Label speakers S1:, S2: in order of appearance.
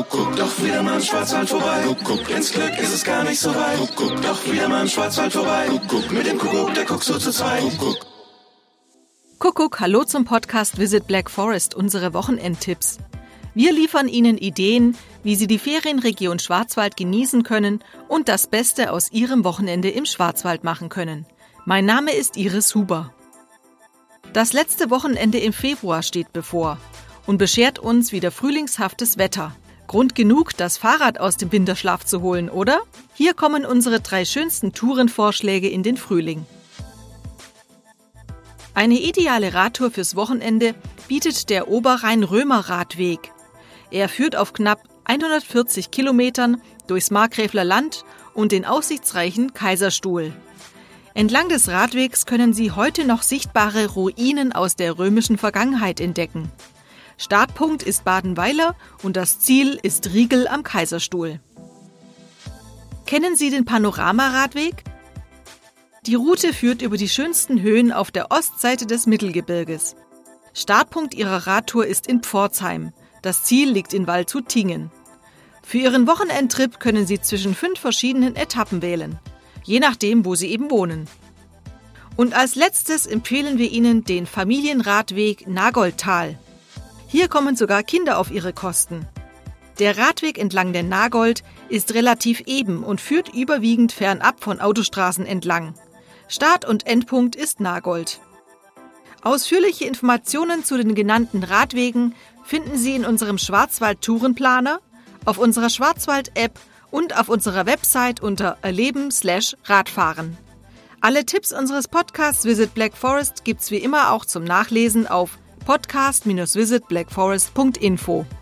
S1: Kuckuck, doch wieder mal im Schwarzwald vorbei. Kuckuck, ins Glück ist es gar nicht so weit. Kuckuck, doch wieder mal im Schwarzwald vorbei. Kuckuck, mit dem Kuckuck, der guckt so zu zweit. Kuckuck.
S2: Kuckuck, hallo zum Podcast Visit Black Forest, unsere Wochenendtipps. Wir liefern Ihnen Ideen, wie Sie die Ferienregion Schwarzwald genießen können und das Beste aus Ihrem Wochenende im Schwarzwald machen können. Mein Name ist Iris Huber. Das letzte Wochenende im Februar steht bevor und beschert uns wieder frühlingshaftes Wetter. Grund genug, das Fahrrad aus dem Winterschlaf zu holen, oder? Hier kommen unsere drei schönsten Tourenvorschläge in den Frühling. Eine ideale Radtour fürs Wochenende bietet der Oberrhein-Römer-Radweg. Er führt auf knapp 140 Kilometern durchs Markgräfler Land und den aussichtsreichen Kaiserstuhl. Entlang des Radwegs können Sie heute noch sichtbare Ruinen aus der römischen Vergangenheit entdecken. Startpunkt ist Badenweiler und das Ziel ist Riegel am Kaiserstuhl. Kennen Sie den Panoramaradweg? Die Route führt über die schönsten Höhen auf der Ostseite des Mittelgebirges. Startpunkt Ihrer Radtour ist in Pforzheim. Das Ziel liegt in Waldshut-Tingen. Für Ihren Wochenendtrip können Sie zwischen fünf verschiedenen Etappen wählen je nachdem, wo sie eben wohnen. Und als letztes empfehlen wir Ihnen den Familienradweg Nagoldtal. Hier kommen sogar Kinder auf ihre Kosten. Der Radweg entlang der Nagold ist relativ eben und führt überwiegend fernab von Autostraßen entlang. Start- und Endpunkt ist Nagold. Ausführliche Informationen zu den genannten Radwegen finden Sie in unserem Schwarzwald-Tourenplaner, auf unserer Schwarzwald-App und auf unserer Website unter erleben/radfahren. Alle Tipps unseres Podcasts Visit Black Forest gibt's wie immer auch zum Nachlesen auf podcast-visitblackforest.info.